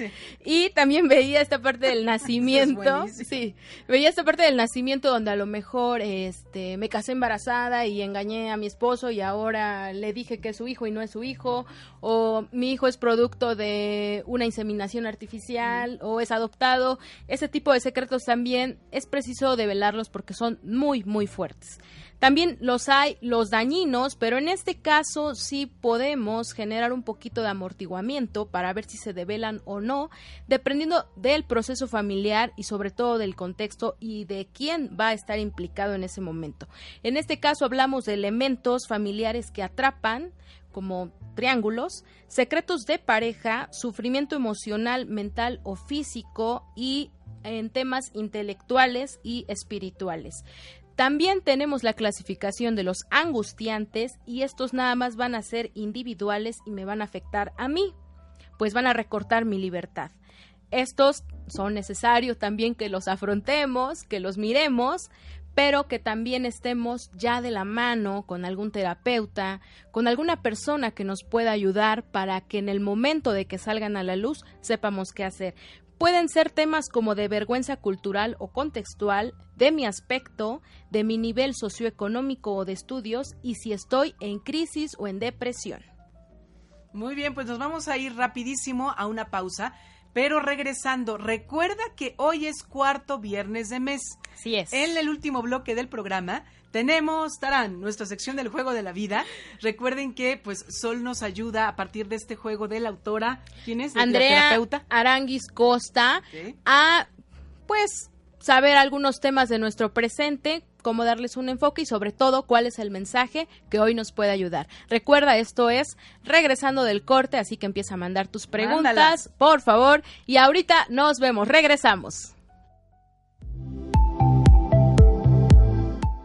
y también veía esta parte del <laughs> nacimiento sí veía esta parte del nacimiento donde a lo mejor este me casé embarazada y engañé a mi esposo y ahora le dije que es su hijo y no es su hijo o mi hijo es producto de una inseminación artificial o es adoptado. Ese tipo de secretos también es preciso develarlos porque son muy muy fuertes también los hay los dañinos, pero en este caso sí podemos generar un poquito de amortiguamiento para ver si se develan o no, dependiendo del proceso familiar y sobre todo del contexto y de quién va a estar implicado en ese momento. En este caso hablamos de elementos familiares que atrapan, como triángulos, secretos de pareja, sufrimiento emocional, mental o físico y en temas intelectuales y espirituales. También tenemos la clasificación de los angustiantes y estos nada más van a ser individuales y me van a afectar a mí, pues van a recortar mi libertad. Estos son necesarios también que los afrontemos, que los miremos, pero que también estemos ya de la mano con algún terapeuta, con alguna persona que nos pueda ayudar para que en el momento de que salgan a la luz sepamos qué hacer. Pueden ser temas como de vergüenza cultural o contextual, de mi aspecto, de mi nivel socioeconómico o de estudios y si estoy en crisis o en depresión. Muy bien, pues nos vamos a ir rapidísimo a una pausa. Pero regresando, recuerda que hoy es cuarto viernes de mes. Sí es. En el último bloque del programa tenemos, Tarán, nuestra sección del juego de la vida. Recuerden que pues Sol nos ayuda a partir de este juego de la autora, ¿quién es? Andrea Aranguis Costa, a pues saber algunos temas de nuestro presente, cómo darles un enfoque y sobre todo cuál es el mensaje que hoy nos puede ayudar. Recuerda, esto es regresando del corte, así que empieza a mandar tus preguntas, por favor, y ahorita nos vemos, regresamos.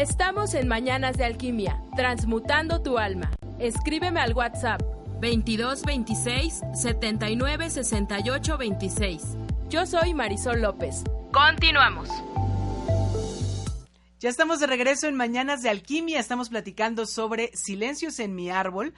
Estamos en Mañanas de Alquimia, transmutando tu alma. Escríbeme al WhatsApp 22 26 79 68 26. Yo soy Marisol López. Continuamos. Ya estamos de regreso en Mañanas de Alquimia. Estamos platicando sobre silencios en mi árbol.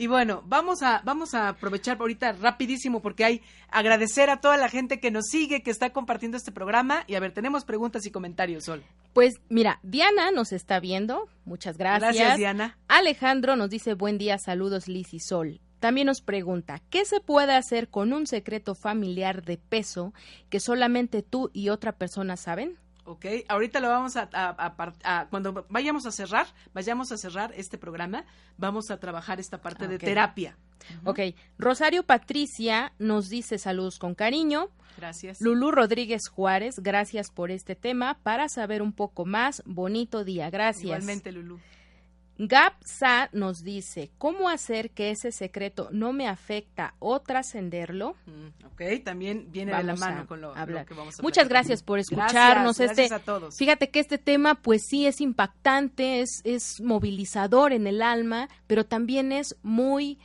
Y bueno, vamos a, vamos a aprovechar ahorita rapidísimo porque hay agradecer a toda la gente que nos sigue, que está compartiendo este programa. Y a ver, tenemos preguntas y comentarios, Sol. Pues mira, Diana nos está viendo. Muchas gracias. Gracias, Diana. Alejandro nos dice buen día, saludos Liz y Sol. También nos pregunta, ¿qué se puede hacer con un secreto familiar de peso que solamente tú y otra persona saben? Ok, ahorita lo vamos a, cuando vayamos a cerrar, vayamos a cerrar este programa, vamos a trabajar esta parte de terapia. Ok, Rosario Patricia nos dice saludos con cariño. Gracias. Lulú Rodríguez Juárez, gracias por este tema. Para saber un poco más, bonito día, gracias. Igualmente, Lulú. Gapsa nos dice, ¿cómo hacer que ese secreto no me afecta o trascenderlo? Mm, ok, también viene de la mano con lo, que vamos a Muchas gracias por escucharnos. Gracias, este, gracias a todos. Fíjate que este tema, pues sí, es impactante, es, es movilizador en el alma, pero también es muy...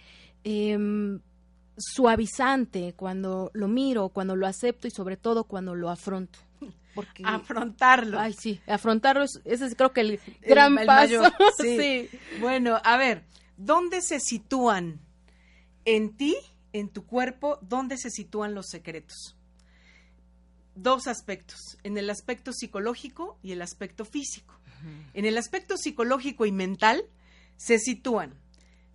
Em, suavizante cuando lo miro, cuando lo acepto y sobre todo cuando lo afronto. Afrontarlo. Ay, sí, afrontarlo, es, ese es creo que el gran paso. <laughs> sí. Bueno, a ver, ¿dónde se sitúan en ti, en tu cuerpo, dónde se sitúan los secretos? Dos aspectos, en el aspecto psicológico y el aspecto físico. En el aspecto psicológico y mental se sitúan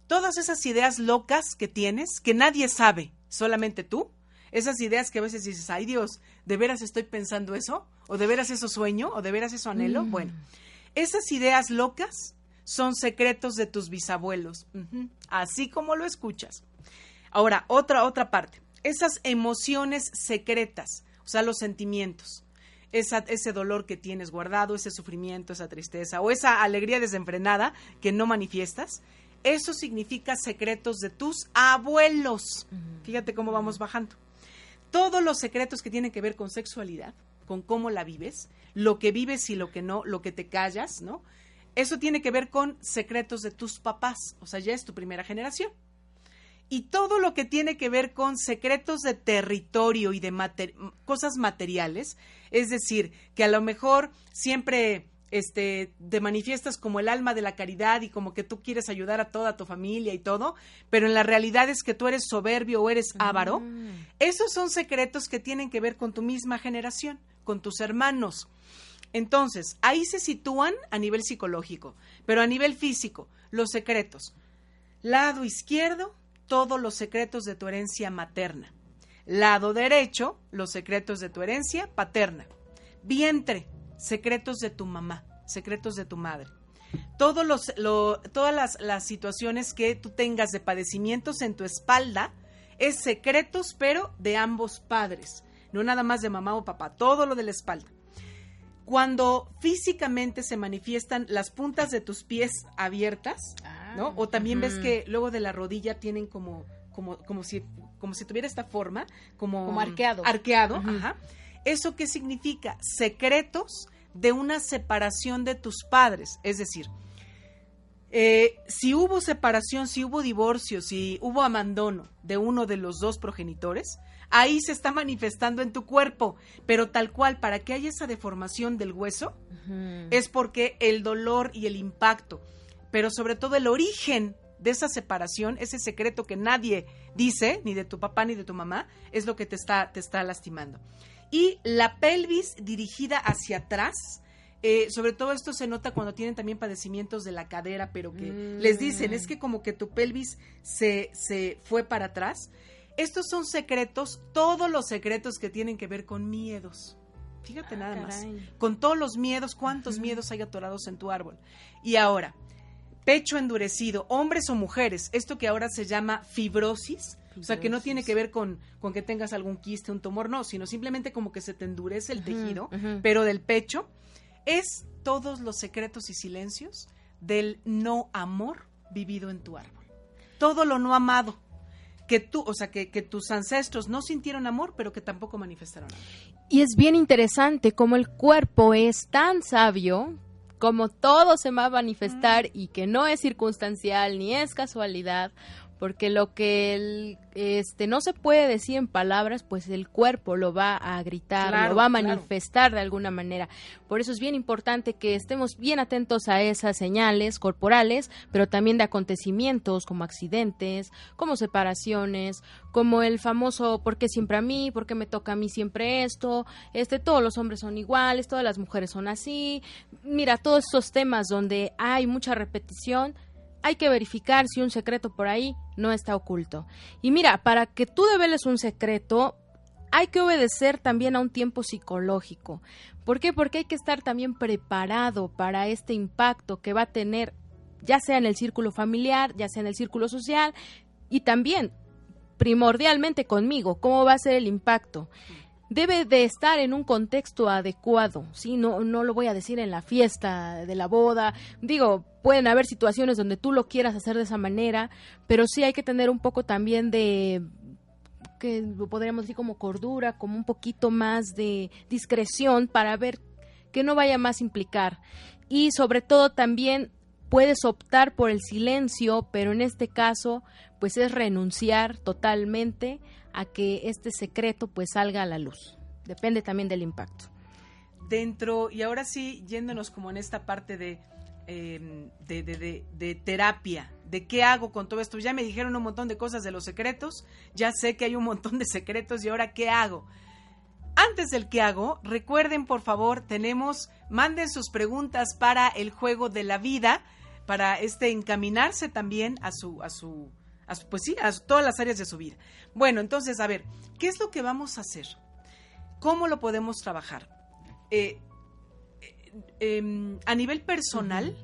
todas esas ideas locas que tienes, que nadie sabe, solamente tú, esas ideas que a veces dices, ay Dios, ¿de veras estoy pensando eso? ¿O de veras eso sueño? ¿O de veras eso anhelo? Mm. Bueno, esas ideas locas son secretos de tus bisabuelos, así como lo escuchas. Ahora, otra, otra parte, esas emociones secretas, o sea, los sentimientos, esa, ese dolor que tienes guardado, ese sufrimiento, esa tristeza o esa alegría desenfrenada que no manifiestas, eso significa secretos de tus abuelos. Fíjate cómo vamos bajando todos los secretos que tienen que ver con sexualidad, con cómo la vives, lo que vives y lo que no, lo que te callas, ¿no? Eso tiene que ver con secretos de tus papás, o sea, ya es tu primera generación. Y todo lo que tiene que ver con secretos de territorio y de cosas materiales, es decir, que a lo mejor siempre este, te manifiestas como el alma de la caridad y como que tú quieres ayudar a toda tu familia y todo, pero en la realidad es que tú eres soberbio o eres avaro. Mm. Esos son secretos que tienen que ver con tu misma generación, con tus hermanos. Entonces, ahí se sitúan a nivel psicológico, pero a nivel físico, los secretos. Lado izquierdo, todos los secretos de tu herencia materna. Lado derecho, los secretos de tu herencia paterna. Vientre, secretos de tu mamá, secretos de tu madre. Todos los, todas las, las situaciones que tú tengas de padecimientos en tu espalda es secretos, pero de ambos padres, no nada más de mamá o papá, todo lo de la espalda. Cuando físicamente se manifiestan las puntas de tus pies abiertas, ¿no? Ah, o también ves que luego de la rodilla tienen como, como, como si, como si tuviera esta forma, como, como arqueado. Arqueado, ajá ¿Eso qué significa? Secretos de una separación de tus padres. Es decir, eh, si hubo separación, si hubo divorcio, si hubo abandono de uno de los dos progenitores, ahí se está manifestando en tu cuerpo, pero tal cual, para que haya esa deformación del hueso, es porque el dolor y el impacto, pero sobre todo el origen de esa separación, ese secreto que nadie dice, ni de tu papá ni de tu mamá, es lo que te está, te está lastimando y la pelvis dirigida hacia atrás. Eh, sobre todo esto se nota cuando tienen también padecimientos de la cadera, pero que les dicen, es que como que tu pelvis se, se fue para atrás. Estos son secretos, todos los secretos que tienen que ver con miedos. Fíjate ah, nada más. Con todos los miedos, cuántos miedos hay atorados en tu árbol. Y ahora, pecho endurecido, hombres o mujeres, esto que ahora se llama fibrosis, o sea, que no tiene que ver con, con que tengas algún quiste, un tumor, no, sino simplemente como que se te endurece el tejido, pero del pecho, es todos los secretos y silencios del no amor vivido en tu árbol. Todo lo no amado que tú, o sea, que, que, tus ancestros no sintieron amor, pero que tampoco manifestaron amor. Y es bien interesante cómo el cuerpo es tan sabio como todo se va a manifestar y que no es circunstancial ni es casualidad, porque lo que el, este no se puede decir en palabras, pues el cuerpo lo va a gritar, lo va a manifestar de alguna manera. Por eso es bien importante que estemos bien atentos a esas señales corporales, pero también de acontecimientos como accidentes, como separaciones, como el famoso ¿por qué siempre a mí? ¿Por qué me toca a mí siempre esto? Este todos los hombres son iguales, todas las mujeres son así. Mira, todos esos temas donde hay mucha repetición hay que verificar si un secreto por ahí no está oculto. Y mira, para que tú develes un secreto, hay que obedecer también a un tiempo psicológico. ¿Por qué? Porque hay que estar también preparado para este impacto que va a tener, ya sea en el círculo familiar, ya sea en el círculo social, y también, primordialmente conmigo, cómo va a ser el impacto debe de estar en un contexto adecuado, ¿sí? No, no lo voy a decir en la fiesta de la boda. Digo, pueden haber situaciones donde tú lo quieras hacer de esa manera, pero sí hay que tener un poco también de que podríamos decir como cordura, como un poquito más de discreción para ver que no vaya más a implicar. Y sobre todo también puedes optar por el silencio, pero en este caso pues es renunciar totalmente a que este secreto pues salga a la luz. Depende también del impacto. Dentro, y ahora sí, yéndonos como en esta parte de, em, de, de, terapia, de qué hago con todo esto. Ya me dijeron un montón de cosas de los secretos, ya sé que hay un montón de secretos y ahora qué hago. Antes del qué hago, recuerden por favor, tenemos, manden sus preguntas para el juego de la vida, para este encaminarse también a su, a su, pues sí, a todas las áreas de su vida. Bueno, entonces, a ver, ¿qué es lo que vamos a hacer? ¿Cómo lo podemos trabajar? Eh, eh, em, a nivel personal,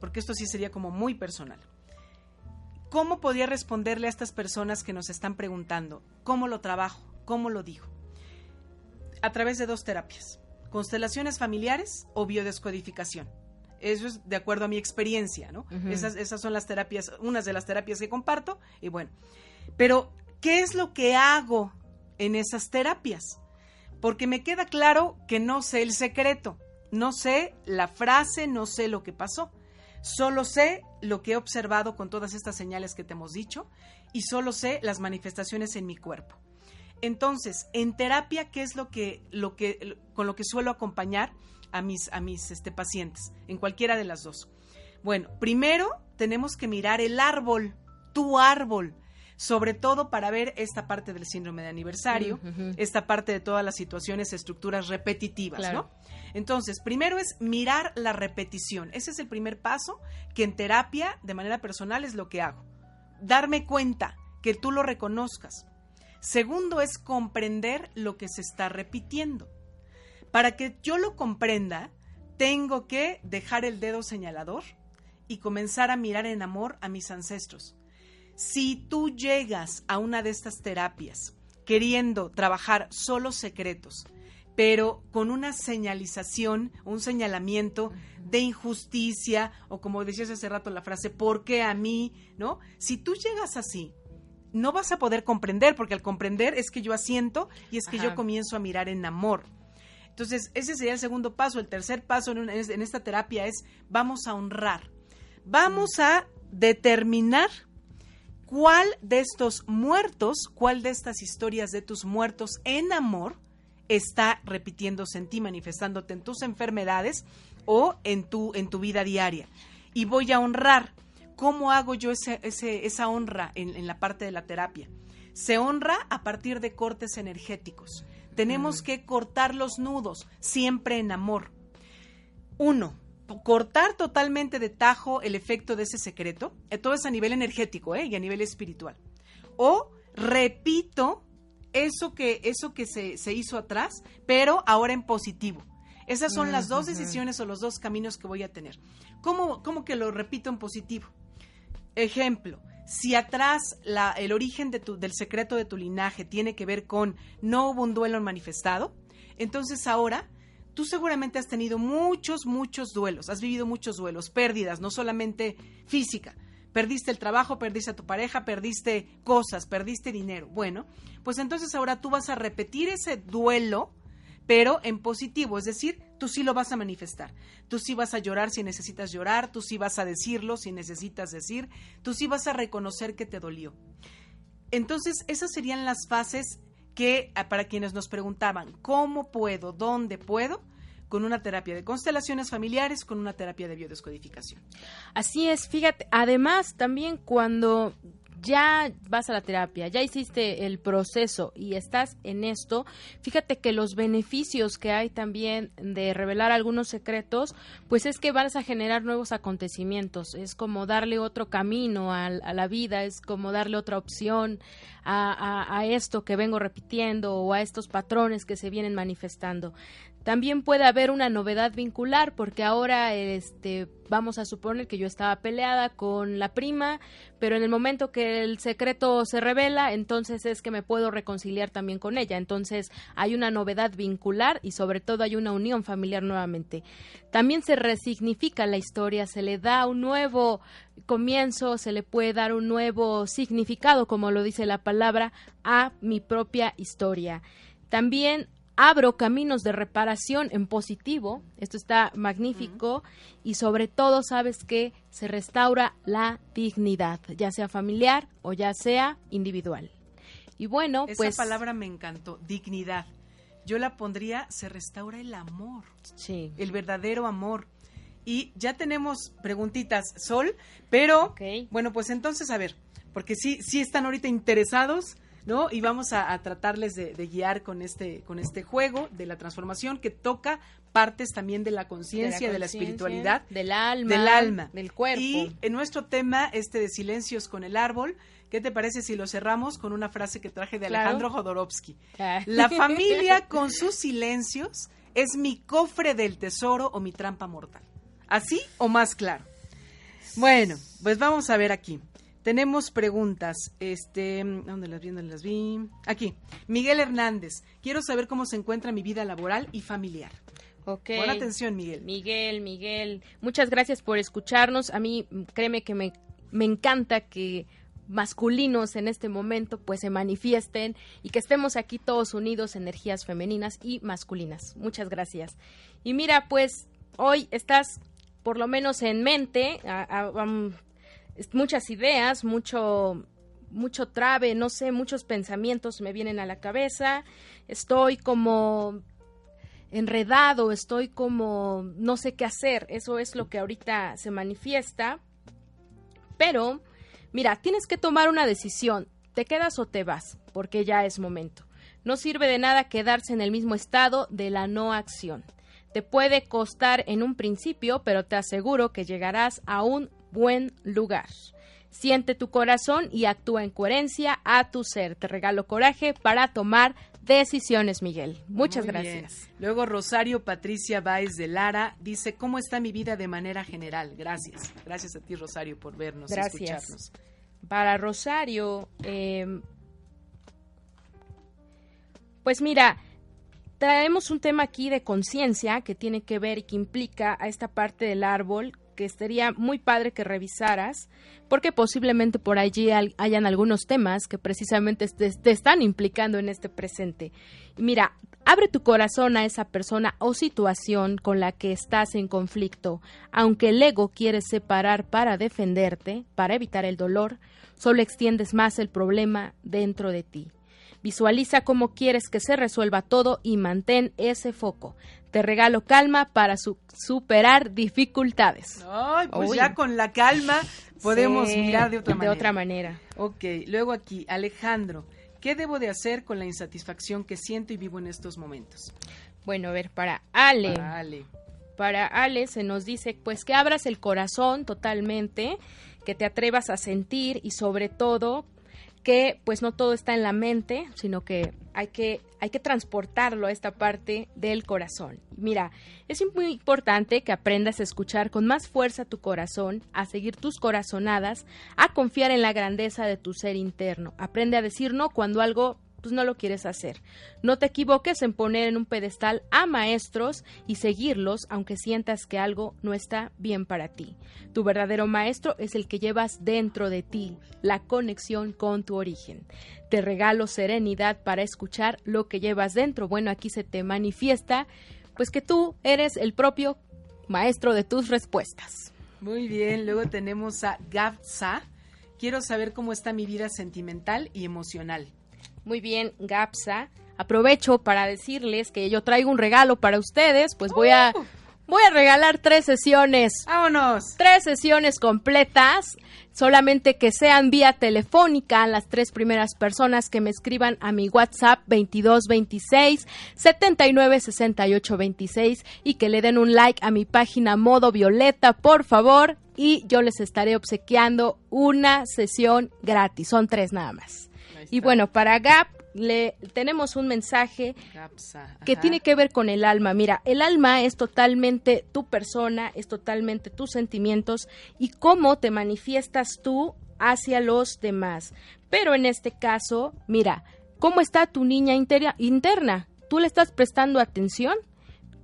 porque esto sí sería como muy personal, ¿cómo podría responderle a estas personas que nos están preguntando? ¿Cómo lo trabajo? ¿Cómo lo digo? A través de dos terapias, constelaciones familiares o biodescodificación. Eso es de acuerdo a mi experiencia, ¿no? esas, esas son las terapias, unas de las terapias que comparto. Y bueno, pero ¿qué es lo que hago en esas terapias? Porque me queda claro que no sé el secreto, no sé la frase, no sé lo que pasó. Solo sé lo que he observado con todas estas señales que te hemos dicho y solo sé las manifestaciones en mi cuerpo. Entonces, en terapia, ¿qué es lo que, lo que, con lo que suelo acompañar? a mis, a mis este, pacientes, en cualquiera de las dos. Bueno, primero tenemos que mirar el árbol, tu árbol, sobre todo para ver esta parte del síndrome de aniversario, esta parte de todas las situaciones, estructuras repetitivas, ¿no? Entonces, primero es mirar la repetición. Ese es el primer paso que en terapia, de manera personal, es lo que hago. Darme cuenta, que tú lo reconozcas. Segundo es comprender lo que se está repitiendo. Para que yo lo comprenda, tengo que dejar el dedo señalador y comenzar a mirar en amor a mis ancestros. Si tú llegas a una de estas terapias queriendo trabajar solo secretos, pero con una señalización, un señalamiento de injusticia, o como decías hace rato la frase, ¿por qué a mí? ¿No? Si tú llegas así, no vas a poder comprender, porque al comprender es que yo asiento y es que yo comienzo a mirar en amor. Entonces, ese sería el segundo paso. El tercer paso en, esta terapia es vamos a honrar. Vamos a determinar cuál de estos muertos, cuál de estas historias de tus muertos en amor está repitiéndose en ti, manifestándote en tus enfermedades o en tu, en tu vida diaria. Y voy a honrar. ¿Cómo hago yo ese, esa honra en, en la parte de la terapia? Se honra a partir de cortes energéticos. Tenemos que cortar los nudos, siempre en amor. Uno, cortar totalmente de tajo el efecto de ese secreto. Eh, todo es a nivel energético ¿eh? y a nivel espiritual. O repito eso que, eso que se, se hizo atrás, pero ahora en positivo. Esas son las dos decisiones o los dos caminos que voy a tener. ¿Cómo, cómo que lo repito en positivo? Ejemplo, si atrás la, el origen de tu, del secreto de tu linaje tiene que ver con no hubo un duelo manifestado, entonces ahora tú seguramente has tenido muchos, muchos duelos, has vivido muchos duelos, pérdidas, no solamente física. Perdiste el trabajo, perdiste a tu pareja, perdiste cosas, perdiste dinero. Bueno, pues entonces ahora tú vas a repetir ese duelo, pero en positivo, es decir, tú sí lo vas a manifestar. Tú sí vas a llorar si necesitas llorar, tú sí vas a decirlo si necesitas decir, tú sí vas a reconocer que te dolió. Entonces, esas serían las fases que ah, para quienes nos preguntaban, ¿cómo puedo? ¿Dónde puedo? con una terapia de constelaciones familiares, con una terapia de biodescodificación. Así es, fíjate, además también cuando ya vas a la terapia, ya hiciste el proceso y estás en esto, fíjate que los beneficios que hay también de revelar algunos secretos, pues es que vas a generar nuevos acontecimientos, es como darle otro camino a, la vida, es como darle otra opción a, esto que vengo repitiendo o a estos patrones que se vienen manifestando. También puede haber una novedad vincular porque ahora este vamos a suponer que yo estaba peleada con la prima, pero en el momento que el secreto se revela, entonces es que me puedo reconciliar también con ella. Entonces hay una novedad vincular y sobre todo hay una unión familiar nuevamente. También se resignifica la historia, se le da un nuevo comienzo, se le puede dar un nuevo significado, como lo dice la palabra, a mi propia historia. También abro caminos de reparación en positivo, esto está magnífico, y sobre todo sabes que se restaura la dignidad, ya sea familiar o ya sea individual. Y bueno, Esa pues... Esa palabra me encantó, dignidad. Yo la pondría, se restaura el amor. Sí. El verdadero amor. Y ya tenemos preguntitas, Sol, pero bueno, pues entonces, a ver, porque sí, sí están ahorita interesados ¿no? Y vamos a, tratarles de, guiar con este, con este juego de la transformación que toca partes también de la conciencia, de, la espiritualidad, del alma, del alma, del cuerpo. Y en nuestro tema, este de silencios con el árbol, ¿qué te parece si lo cerramos con una frase que traje de Alejandro Jodorowsky? Ah. La <laughs> familia con sus silencios es mi cofre del tesoro o mi trampa mortal. ¿Así o más claro? Bueno, pues vamos a ver aquí. Tenemos preguntas. Este, ¿dónde las vi? ¿Dónde las vi? Aquí. Miguel Hernández. Quiero saber cómo se encuentra mi vida laboral y familiar. Ok. Pon atención, Miguel. Miguel, Miguel. Muchas gracias por escucharnos. A mí, créeme que me, me encanta que masculinos en este momento pues se manifiesten y que estemos aquí todos unidos, energías femeninas y masculinas. Muchas gracias. Y mira, pues hoy estás por lo menos en mente, a, muchas ideas, mucho mucho trabe, no sé, muchos pensamientos me vienen a la cabeza, estoy como enredado, estoy como no sé qué hacer, eso es lo que ahorita se manifiesta. Pero, mira, tienes que tomar una decisión, te quedas o te vas, porque ya es momento. No sirve de nada quedarse en el mismo estado de la no acción. Te puede costar en un principio, pero te aseguro que llegarás a un buen lugar. Siente tu corazón y actúa en coherencia a tu ser. Te regalo coraje para tomar decisiones, Miguel. Muchas gracias. Luego Rosario Patricia Báez de Lara dice, ¿cómo está mi vida de manera general? Gracias. Gracias a ti, Rosario, por vernos y escucharnos. Para Rosario, em, pues mira, traemos un tema aquí de conciencia que tiene que ver y que implica a esta parte del árbol que estaría muy padre que revisaras, porque posiblemente por allí hayan algunos temas que precisamente te, están implicando en este presente. mira, abre tu corazón a esa persona o situación con la que estás en conflicto, aunque el ego quiere separar para defenderte, para evitar el dolor, solo extiendes más el problema dentro de ti. Visualiza cómo quieres que se resuelva todo y mantén ese foco. Te regalo calma para superar dificultades. Ay, pues ya con la calma podemos mirar de otra manera. De otra manera. Ok, luego aquí, Alejandro, ¿qué debo de hacer con la insatisfacción que siento y vivo en estos momentos? Bueno, a ver, para Ale. Para Ale. Para Ale se nos dice, pues que abras el corazón totalmente, que te atrevas a sentir y sobre todo que pues no todo está en la mente, sino que hay que hay que transportarlo a esta parte del corazón. Mira, es muy importante que aprendas a escuchar con más fuerza tu corazón, a seguir tus corazonadas, a confiar en la grandeza de tu ser interno. Aprende a decir no cuando algo pues no lo quieres hacer. No te equivoques en poner en un pedestal a maestros y seguirlos aunque sientas que algo no está bien para ti. Tu verdadero maestro es el que llevas dentro de ti, la conexión con tu origen. Te regalo serenidad para escuchar lo que llevas dentro. Bueno, aquí se te manifiesta pues que tú eres el propio maestro de tus respuestas. Muy bien, luego tenemos a Gapsa. Quiero saber cómo está mi vida sentimental y emocional. Muy bien, Gapsa. Aprovecho para decirles que yo traigo un regalo para ustedes, pues voy a uh. voy a regalar tres sesiones. Vámonos. Tres sesiones completas, solamente que sean vía telefónica las tres primeras personas que me escriban a mi WhatsApp 2226 796826 y que le den un like a mi página Modo Violeta, por favor, y yo les estaré obsequiando una sesión gratis. Son tres nada más. Y bueno, para Gap le tenemos un mensaje que tiene que ver con el alma. Mira, el alma es totalmente tu persona, es totalmente tus sentimientos y cómo te manifiestas tú hacia los demás. Pero en este caso, mira, ¿cómo está tu niña interna? ¿Tú le estás prestando atención?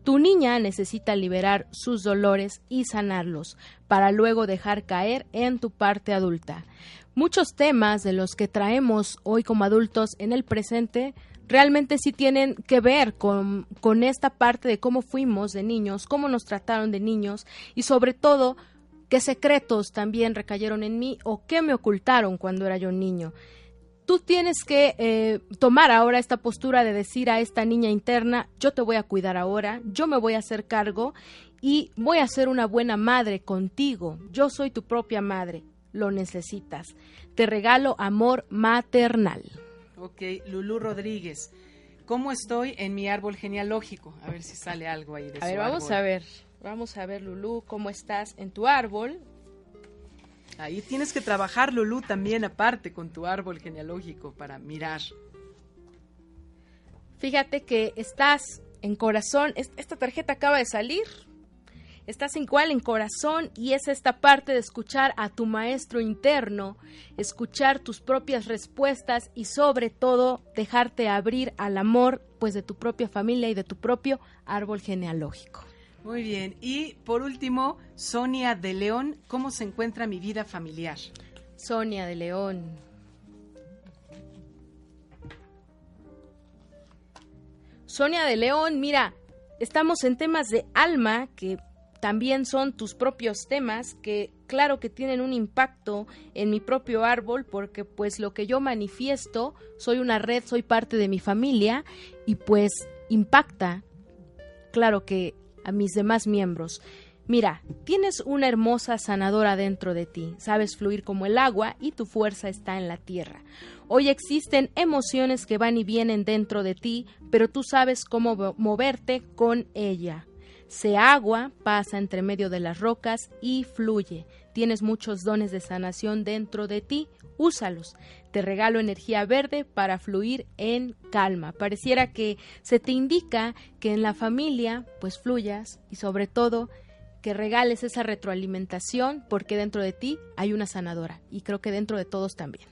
Tu niña necesita liberar sus dolores y sanarlos para luego dejar caer en tu parte adulta. Muchos temas de los que traemos hoy como adultos en el presente realmente sí tienen que ver con, con esta parte de cómo fuimos de niños, cómo nos trataron de niños y sobre todo qué secretos también recayeron en mí o qué me ocultaron cuando era yo niño tú tienes que eh, tomar ahora esta postura de decir a esta niña interna, yo te voy a cuidar ahora, yo me voy a hacer cargo y voy a ser una buena madre contigo, yo soy tu propia madre, lo necesitas. Te regalo amor maternal. Ok, Lulú Rodríguez, ¿cómo estoy en mi árbol genealógico? A ver si sale algo ahí de A ver, vamos a ver, vamos a ver Lulú, ¿cómo estás en tu árbol? Ahí tienes que trabajar, Lulú, también aparte con tu árbol genealógico para mirar. Fíjate que estás en corazón, esta tarjeta acaba de salir, estás igual en corazón y es esta parte de escuchar a tu maestro interno, escuchar tus propias respuestas y sobre todo dejarte abrir al amor pues de tu propia familia y de tu propio árbol genealógico. Muy bien. Y por último, Sonia de León, ¿cómo se encuentra mi vida familiar? Sonia de León. Sonia de León, mira, estamos en temas de alma que también son tus propios temas que claro que tienen un impacto en mi propio árbol porque pues lo que yo manifiesto, soy una red, soy parte de mi familia y pues impacta, claro que a mis demás miembros. Mira, tienes una hermosa sanadora dentro de ti, sabes fluir como el agua y tu fuerza está en la tierra. Hoy existen emociones que van y vienen dentro de ti, pero tú sabes cómo moverte con ella. Se agua, pasa entre medio de las rocas y fluye. Tienes muchos dones de sanación dentro de ti, úsalos. Te regalo energía verde para fluir en calma. Pareciera que se te indica que en la familia pues fluyas y sobre todo que regales esa retroalimentación porque dentro de ti hay una sanadora y creo que dentro de todos también.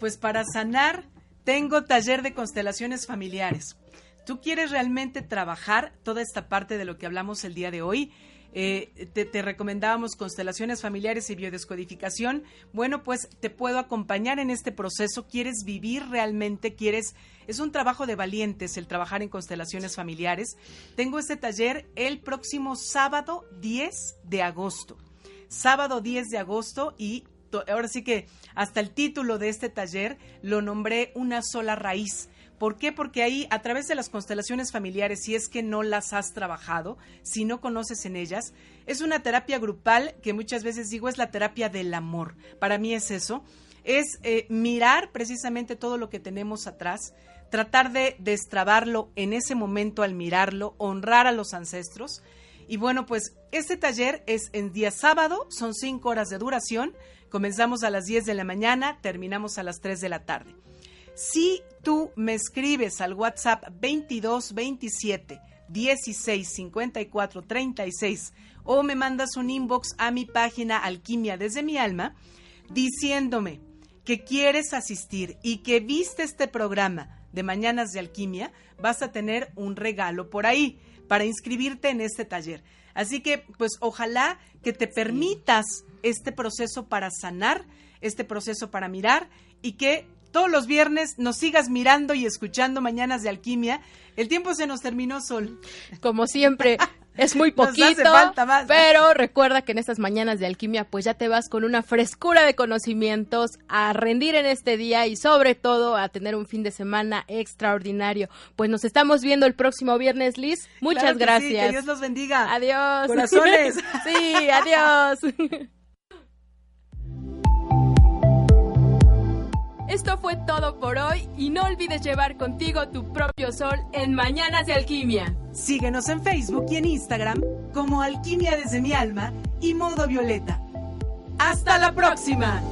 Pues para sanar tengo taller de constelaciones familiares. ¿Tú quieres realmente trabajar toda esta parte de lo que hablamos el día de hoy? Eh, te, recomendábamos constelaciones familiares y biodescodificación. Bueno, pues te puedo acompañar en este proceso. ¿Quieres vivir realmente? ¿Quieres? Es un trabajo de valientes el trabajar en constelaciones familiares. Tengo este taller el próximo sábado 10 de agosto. Sábado 10 de agosto y ahora sí que hasta el título de este taller lo nombré una sola raíz ¿Por qué? Porque ahí, a través de las constelaciones familiares, si es que no las has trabajado, si no conoces en ellas, es una terapia grupal que muchas veces digo es la terapia del amor. Para mí es eso. Es eh, mirar precisamente todo lo que tenemos atrás, tratar de destrabarlo en ese momento al mirarlo, honrar a los ancestros. Y bueno, pues este taller es en día sábado, son cinco horas de duración. Comenzamos a las 10 de la mañana, terminamos a las 3 de la tarde. Si tú me escribes al WhatsApp 22 27 16 54 36 o me mandas un inbox a mi página Alquimia desde mi alma diciéndome que quieres asistir y que viste este programa de Mañanas de Alquimia, vas a tener un regalo por ahí para inscribirte en este taller. Así que, pues ojalá que te permitas este proceso para sanar, este proceso para mirar y que todos los viernes nos sigas mirando y escuchando Mañanas de Alquimia. El tiempo se nos terminó, Sol. Como siempre, es muy <laughs> poquito, pero recuerda que en estas mañanas de alquimia pues ya te vas con una frescura de conocimientos a rendir en este día y sobre todo a tener un fin de semana extraordinario. Pues nos estamos viendo el próximo viernes, Liz. Muchas gracias. que Dios los bendiga. Adiós. Corazones. <laughs> sí, adiós. <laughs> Esto fue todo por hoy y no olvides llevar contigo tu propio sol en Mañanas de Alquimia. Síguenos en Facebook y en Instagram como Alquimia desde mi alma y Modo Violeta. Hasta la próxima.